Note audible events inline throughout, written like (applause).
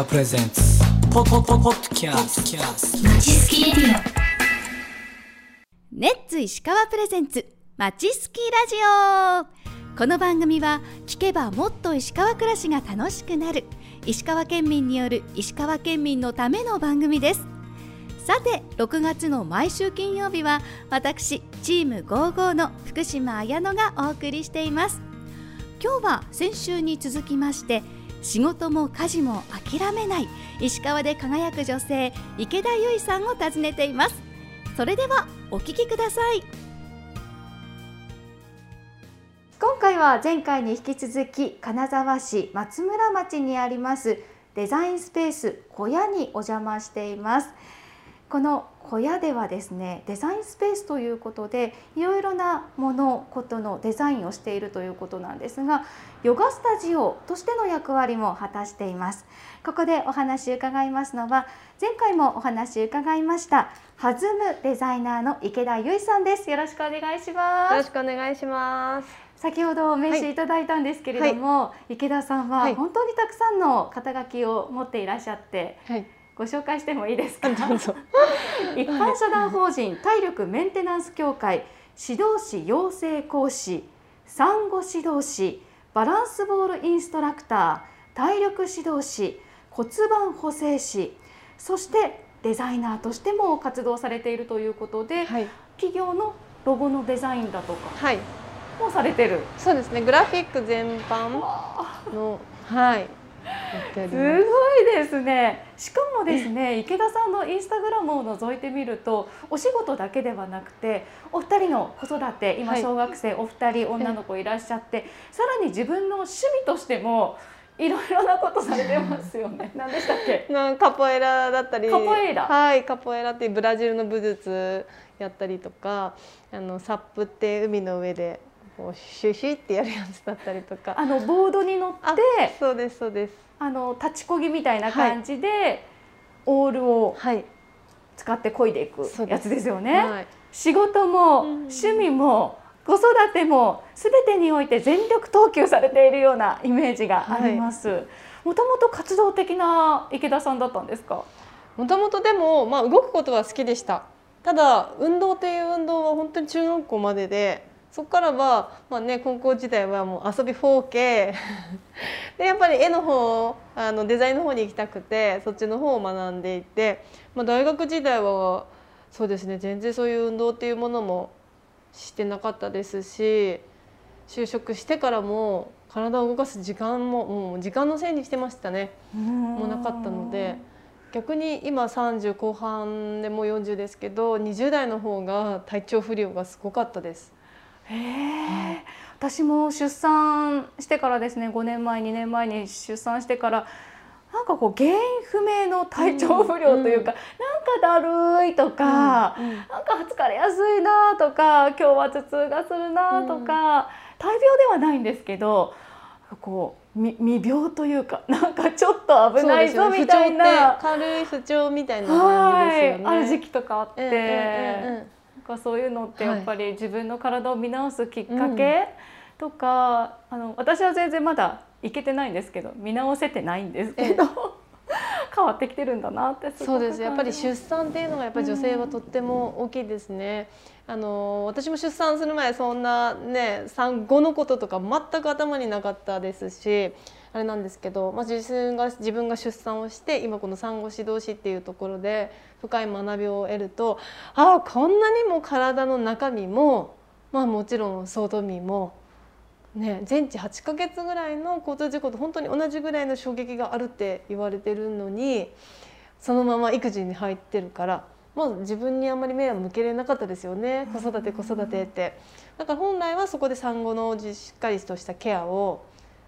川プレゼンツポポポポッドキャストまちすきレディネッツ石川プレゼンツまちすきラジオこの番組は聞けばもっと石川暮らしが楽しくなる石川県民による石川県民のための番組です。さて6月の毎週金曜日は私チーム55の福島彩乃がお送りしています。今日は先週に続きまして仕事も家事も諦めない。石川で輝く女性池田由衣さんを訪ねています。それではお聞きください。今回は前回に引き続き金沢市松村町にありますデザインスペース小屋にお邪魔しています。この小屋ではですねデザインスペースということでいろいろなものことのデザインをしているということなんですがヨガスタジオとしての役割も果たしていますここでお話伺いますのは前回もお話伺いました弾むデザイナーの池田由衣さんですよろしくお願いしますよろしくお願いします。先ほどお名刺いただいたんですけれども、池田さんは本当にたくさんの肩書きを持っていらっしゃってはい。ご紹介してもいいですか？どうぞ。(laughs) 一般社団法人体力メンテナンス協会指導士養成講師産後指導士バランスボールインストラクター体力指導士骨盤補正士そしてデザイナーとしても活動されているということで、はい。企業のロゴのデザインだとかはい。もされてる。そうですね。グラフィック全般のはい。す。ごいですね。しかもですね、池田さんのインスタグラムを覗いてみると、お仕事だけではなくて、お二人の子育て、今はい小学生お二人女の子いらっしゃって、さらに自分の趣味としてもいろいろなことされてますよね。(laughs) 何でしたっけ？なカポエラだったり。カポエラはい。カポエラっていうブラジルの武術やったりとか、あのサップって海の上でこうシュシュってやるやつだったりとか。あのボードに乗って、あそうですそうです。あの立ちこぎみたいな感じで、オールをはい。使って漕いでいくやつですよね。はい。仕事もうん趣味も子育ても全てにおいて全力投球されているようなイメージがあります。もともと活動的な池田さんだったんですか？もともとでも、まあ、動くことは好きでしたただ運動という運動は本当に中学校まででそこからは、まあね、高校時代はもう遊び 4K (laughs) でやっぱり絵の方あのデザインの方に行きたくてそっちの方を学んでいて、まあ、大学時代はそうですね全然そういう運動っていうものもしてなかったですし就職してからも体を動かす時間ももう時間のせいにしてましたね。もなかったので逆に今30後半でもう40ですけど20代の方が体調不良がすごかったです。へえ。私も出産してからですね、5年前、2年前に出産してから。なんかこう原因不明の体調不良というか、なんかだるいとか、うんうん。なんか疲れやすいなとか今日は頭痛がするなとか、大病ではないんですけどこうみ未病というかなんかちょっと危ないぞみたいな、不調って軽い不調みたいな感はい、じですよね。ある時期とかあって、ええええええなんかそういうのってはい。やっぱり自分の体を見直すきっかけとか、あの私は全然まだいけてないんですけど見直せてないんですけど、変わってきてるんだなってすごくそうですやっぱり出産っていうのがやっぱり女性はとっても大きいですね。あの私も出産する前そんなね産後のこととか全く頭になかったですしあれなんですけど、まあ、自分が自分が出産をして今この産後指導士っていうところで深い学びを得るとああこんなにも体の中身も、まあ、もちろん外身も。ね、全治8ヶ月ぐらいの交通事故と本当に同じぐらいの衝撃があるって言われてるのにそのまま育児に入ってるから、まあ、自分にあんまり目は向けれなかったですよね子育て子育てって。だから本来はそこで産後のしっかりとしたケアを、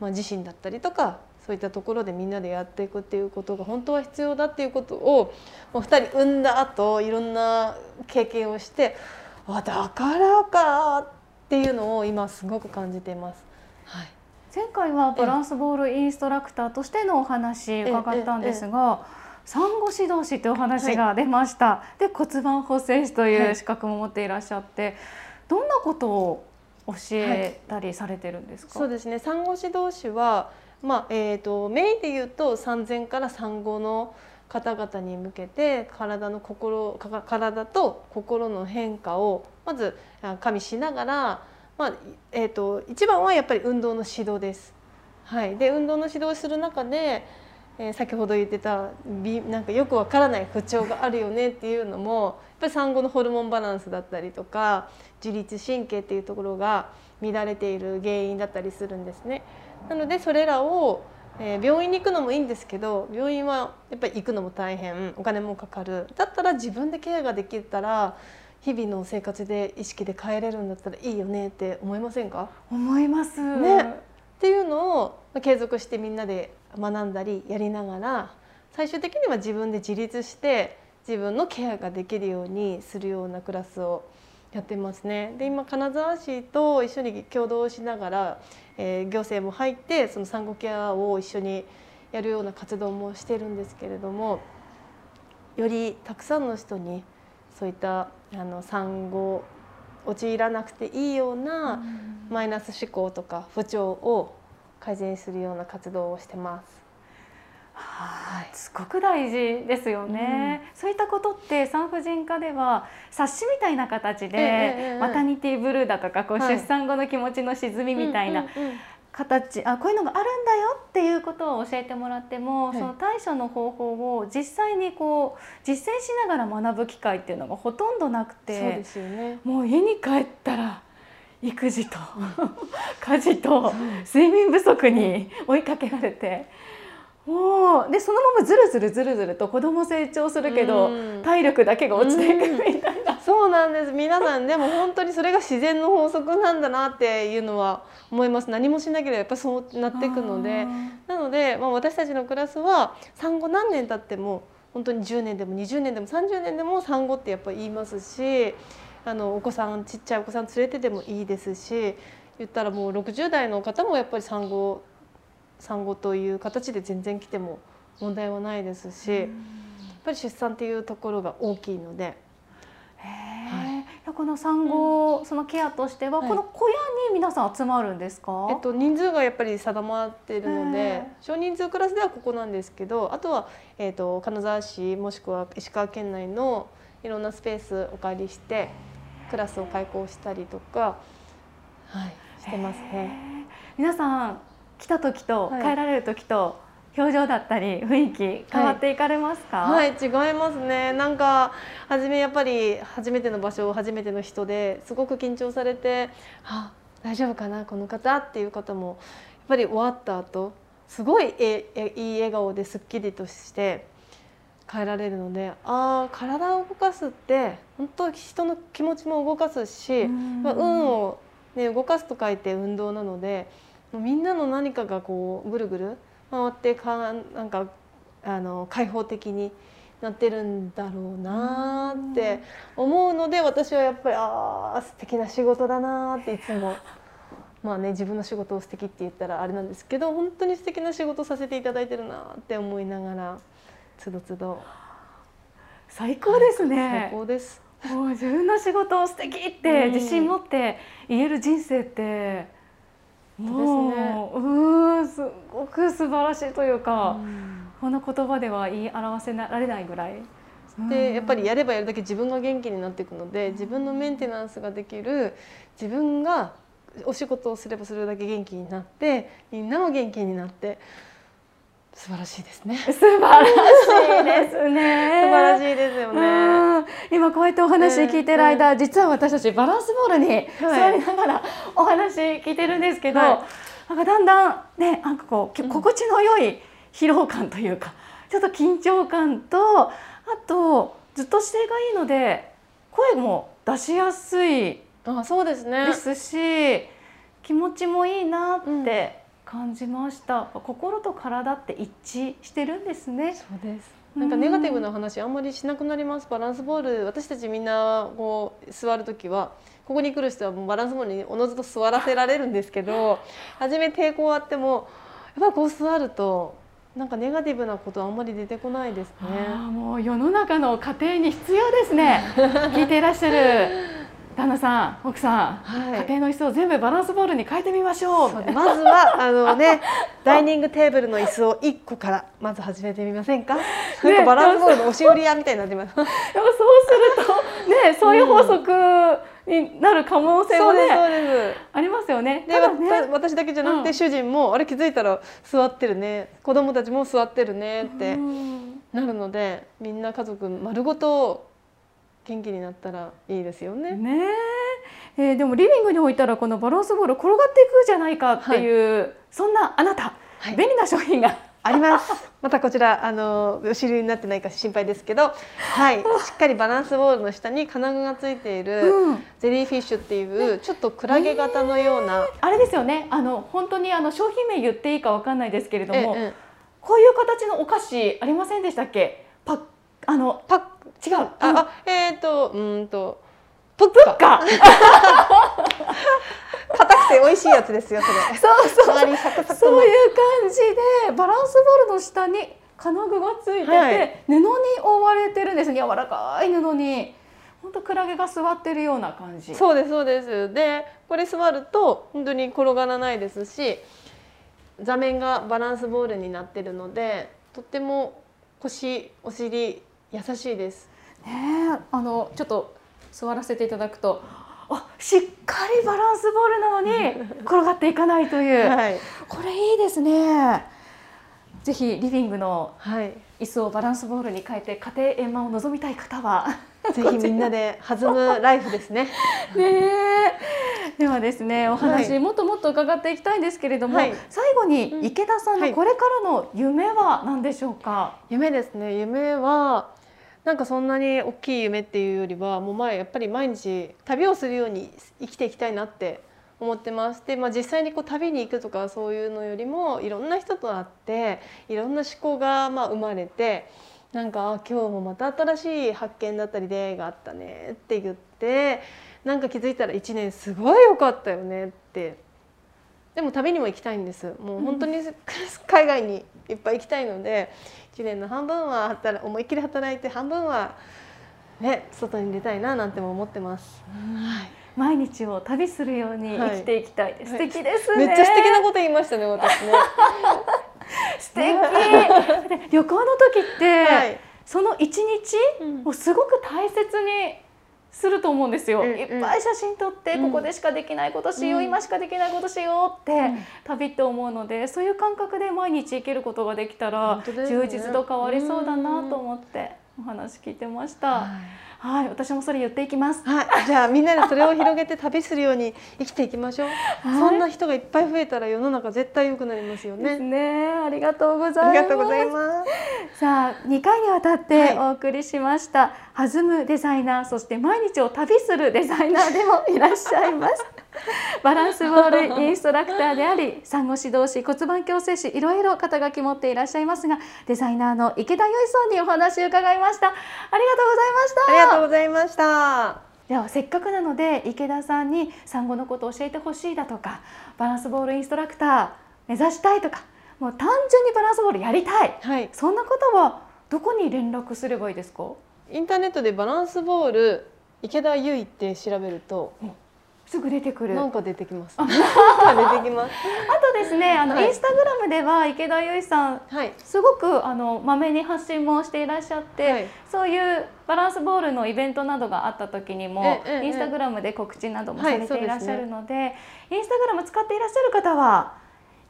まあ、自身だったりとかそういったところでみんなでやっていくっていうことが本当は必要だっていうことをもう2人産んだ後いろんな経験をしてあだからかっていうのを今すごく感じています。はい。前回はバランスボールインストラクターとしてのお話伺ったんですが、産後指導士というお話が出ました、で骨盤補正士というはい資格も持っていらっしゃって、どんなことを教えたりされてるんですか、そうですね。産後指導士はまあえー、とメインで言うと産前から産後の方々に向けて体の心か体と心の変化をまず加味しながら、まあえー、と一番はやっぱり運動の指導です。はい、で運動の指導をする中で、えー先ほど言ってたびなんかよくわからない不調があるよねっていうのもやっぱり産後のホルモンバランスだったりとか自律神経っていうところが乱れている原因だったりするんですね。なのでそれらを、えー病院に行くのもいいんですけど病院はやっぱり行くのも大変お金もかかるだったら自分でケアができたら日々の生活で意識で変えれるんだったらいいよねって思いませんか？思います。ねっていうのをまあ継続してみんなで学んだりやりながら最終的には自分で自立して自分のケアができるようにするようなクラスをやってますね。で今金沢市と一緒に共同しながら、えー行政も入ってその産後ケアを一緒にやるような活動もしてるんですけれどもよりたくさんの人にそういったあの産後陥らなくていいようなマイナス思考とか不調を改善するような活動をしてます。はい、すごく大事ですよね、そういったことって産婦人科では冊子みたいな形で、マタニティブルーだとかこう、はい。出産後の気持ちの沈みみたいなうんうんうん形、あこういうのがあるんだよっていうことを教えてもらっても、はいその対処の方法を実際にこう実践しながら学ぶ機会っていうのがほとんどなくそうでてすよね。もう家に帰ったら育児と家事と睡眠不足に追いかけられてもうでそのままずるずるずるずると子供成長するけどうん体力だけが落ちていくみたいな。そうなんです。皆さんでも本当にそれが自然の法則なんだなっていうのは思います。何もしなければやっぱそうなっていくので。なので、まあ、私たちのクラスは産後何年経っても本当に10年でも20年でも30年でも産後ってやっぱ言いますしあのお子さんちっちゃいお子さん連れてでもいいですし言ったらもう60代の方もやっぱり産後産後という形で全然来ても問題はないですしやっぱり出産っていうところが大きいので。この産後、そのケアとしては、はい。この小屋に皆さん集まるんですか？えっと、人数がやっぱり定まっているのへでえ少人数クラスではここなんですけどあとは、えっと、金沢市もしくは石川県内のいろんなスペースお借りしてクラスを開講したりとか、はい、してますね。皆さん来た時とはい。帰られる時と表情だったり雰囲気変わっていかれますか？はい、違いますね。なんか初めやっぱり初めての場所初めての人ですごく緊張されて、あ、大丈夫かなこの方っていう方もやっぱり終わった後すごいええいい笑顔ですっきりとして帰られるので、ああ体を動かすって本当人の気持ちも動かすし、うんまあ、運をね動かすと書いて運動なので、もうみんなの何かがこうぐるぐる回ってかなんかあの開放的になってるんだろうなーって思うので私はやっぱりああ素敵な仕事だなーっていつも (laughs) まあね自分の仕事を素敵って言ったらあれなんですけど本当に素敵な仕事をさせていただいてるなーって思いながらつどつど最高です最ね。高です。もう自分の仕事を素敵ってうん自信持って言える人生って。うんすごく素晴らしいというか、うんこの言葉では言い表せられないぐらい。でやっぱりやればやるだけ自分が元気になっていくので自分のメンテナンスができる自分がお仕事をすればするだけ元気になってみんなも元気になって素晴らしいですね。素素晴らしいですね。(laughs) 晴らしいですよね。うん今こうやってお話聞いてる間、実は私たちバランスボールに座りながらお話聞いてるんですけど、はなんかだんだんねなんかこう心地の良い疲労感というかちょっと緊張感とあとずっと姿勢がいいので声も出しやすいあそうですね。ですし気持ちもいいなって感じました、心と体って一致してるんですね。そうです。なんかネガティブな話あんまりしなくなります。バランスボール私たちみんなこう座る時はここに来る人はもうバランスボールにおのずと座らせられるんですけど、初め抵抗あってもやっぱりこう座るとなんかネガティブなことあんまり出てこないですね。もう世の中の家庭に必要ですね聞いていらっしゃる旦那さん奥さん、はい家庭の椅子を全部バランスボールに変えてみましょうまずはあのね (laughs) ダイニングテーブルの椅子を一個からまず始めてみませんか？なんかバランスボールの押し売り屋みたいになってます。(laughs) でもそうするとねそういう法則になる可能性もね。ありますよね。で、ねわ私だけじゃなくて、うん主人もあれ気づいたら座ってるね子供たちも座ってるねってうんなるのでみんな家族丸ごと元気になったらいいですよね。ねえ。えーでもリビングに置いたらこのバランスボール転がっていくじゃないかっていう、そんなあなた、はい。便利な商品が。あります。またこちらあのお尻になってないか心配ですけど、はい、(laughs) しっかりバランスボールの下に金具がついている、うん。ゼリーフィッシュっていうちょっとクラゲ型のような、あれですよね。あの本当にあの商品名言っていいかわかんないですけれども、ええ。こういう形のお菓子ありませんでしたっけ？パッあのパック違う。あ、あえっ、とうーんと。プッカか硬くて美味しいやつですよそれ。そうそう。そういう感じでバランスボールの下に金具がついてて、はい。布に覆われてるんです。柔らかい布に。本当クラゲが座ってるような感じ。そうですそうです。でこれ座ると本当に転がらないですし座面がバランスボールになってるのでとっても腰お尻優しいです。ねえあのちょっと座らせていただくとあしっかりバランスボールなのに (laughs) 転がっていかないという、はい。これいいですね。ぜひリビングのはい。椅子をバランスボールに変えて家庭円満を望みたい方は。ぜひみんなで弾むライフですね。(laughs) ねえ。ではですねお話、はいもっともっと伺っていきたいんですけれども、はい。最後うん。に池田さんはい。のこれからの夢は何でしょうか、夢ですね。夢はなんかそんなに大きい夢っていうよりはもう前やっぱり毎日旅をするように生きていきたいなって思ってます。で、まあ実際にこう旅に行くとかそういうのよりもいろんな人と会っていろんな思考がまあ生まれて。なんかあ今日もまた新しい発見だったり出会いがあったねって言ってなんか気づいたら1年すごい良かったよねってでも旅にも行きたいんですもう本当に海外にいっぱい行きたいので1年の半分は働思いっきり働いて半分はね外に出たいななんても思ってます。毎日を旅するように生きていきたい。です、はい。素敵ですね。めっちゃ素敵なこと言いましたね私ね。(laughs) 素敵。(laughs) で旅行の時って、はい。その一日うん。をすごく大切にすると思うんですよ、うんうん。いっぱい写真撮って、うん。ここでしかできないことしよう、うん。今しかできないことしようって、ん。旅って思うのでそういう感覚で毎日生きることができたら充実と変わりそうだなと思ってお話聞いてました。はい、私もそれ言っていきます。はい、じゃあみんなでそれを広げて旅するように生きていきましょう。(laughs) そんな人がいっぱい増えたら世の中絶対良くなりますよね。ね。ありがとうございます。ありがとうございます。さあ2回にわたってはいお送りしました、弾むデザイナーそして毎日を旅するデザイナーでもいらっしゃいますバランスボールインストラクターであり産後指導士骨盤矯正士いろいろ肩書き持っていらっしゃいますがデザイナーの池田由衣さんにお話を伺いました。ありがとうございました。ありがとうございました。ではせっかくなので池田さんに産後のことを教えてほしいだとかバランスボールインストラクター目指したいとかもう単純にバランスボールやりたい。はい、そんな方はどこに連絡すればいいですか？インターネットでバランスボール池田優衣って調べるとすぐ出てくる。なんか出てきます。なんか出てきます。あとですねあの、はい。インスタグラムでは池田由衣さんはい。すごくあのまめに発信もしていらっしゃって、はい。そういうバランスボールのイベントなどがあった時にも、インスタグラムで告知などもはいされていらっしゃるので,、インスタグラム使っていらっしゃる方は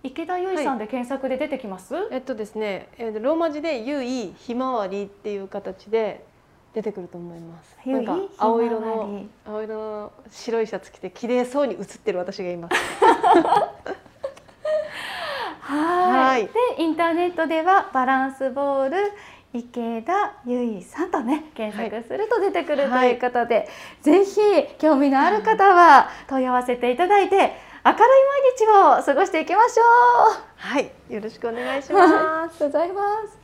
池田由衣さんで検索で出てきます、えっとですね、えーローマ字で優衣ひまわりっていう形で出てくると思います。なんか青色のり青色の白いシャツ着て綺麗そうに写ってる私がいます。(laughs) はいはいでインターネットではバランスボール池田由衣さんとね検索すると出てくるとはいいうことで、ぜひ興味のある方は問い合わせていただいて明るい毎日を過ごしていきましょう。はい、よろしくお願いしありがます。(laughs) とうございます。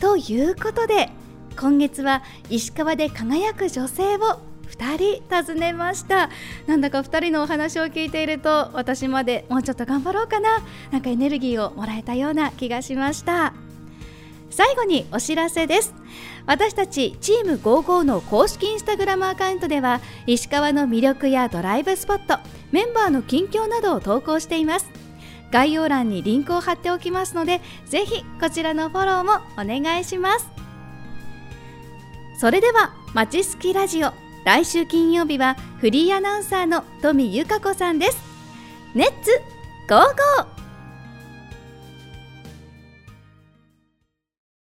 ということで今月は石川で輝く女性を2人訪ねました。なんだか2人のお話を聞いていると私までもうちょっと頑張ろうかな。なんかエネルギーをもらえたような気がしました。最後にお知らせです。私たちチーム55の公式インスタグラムアカウントでは石川の魅力やドライブスポットメンバーの近況などを投稿しています。概要欄にリンクを貼っておきますのでぜひこちらのフォローもお願いします。それではまちすきラジオ来週金曜日はフリーアナウンサーの富由香子さんです。ネッツゴーゴー!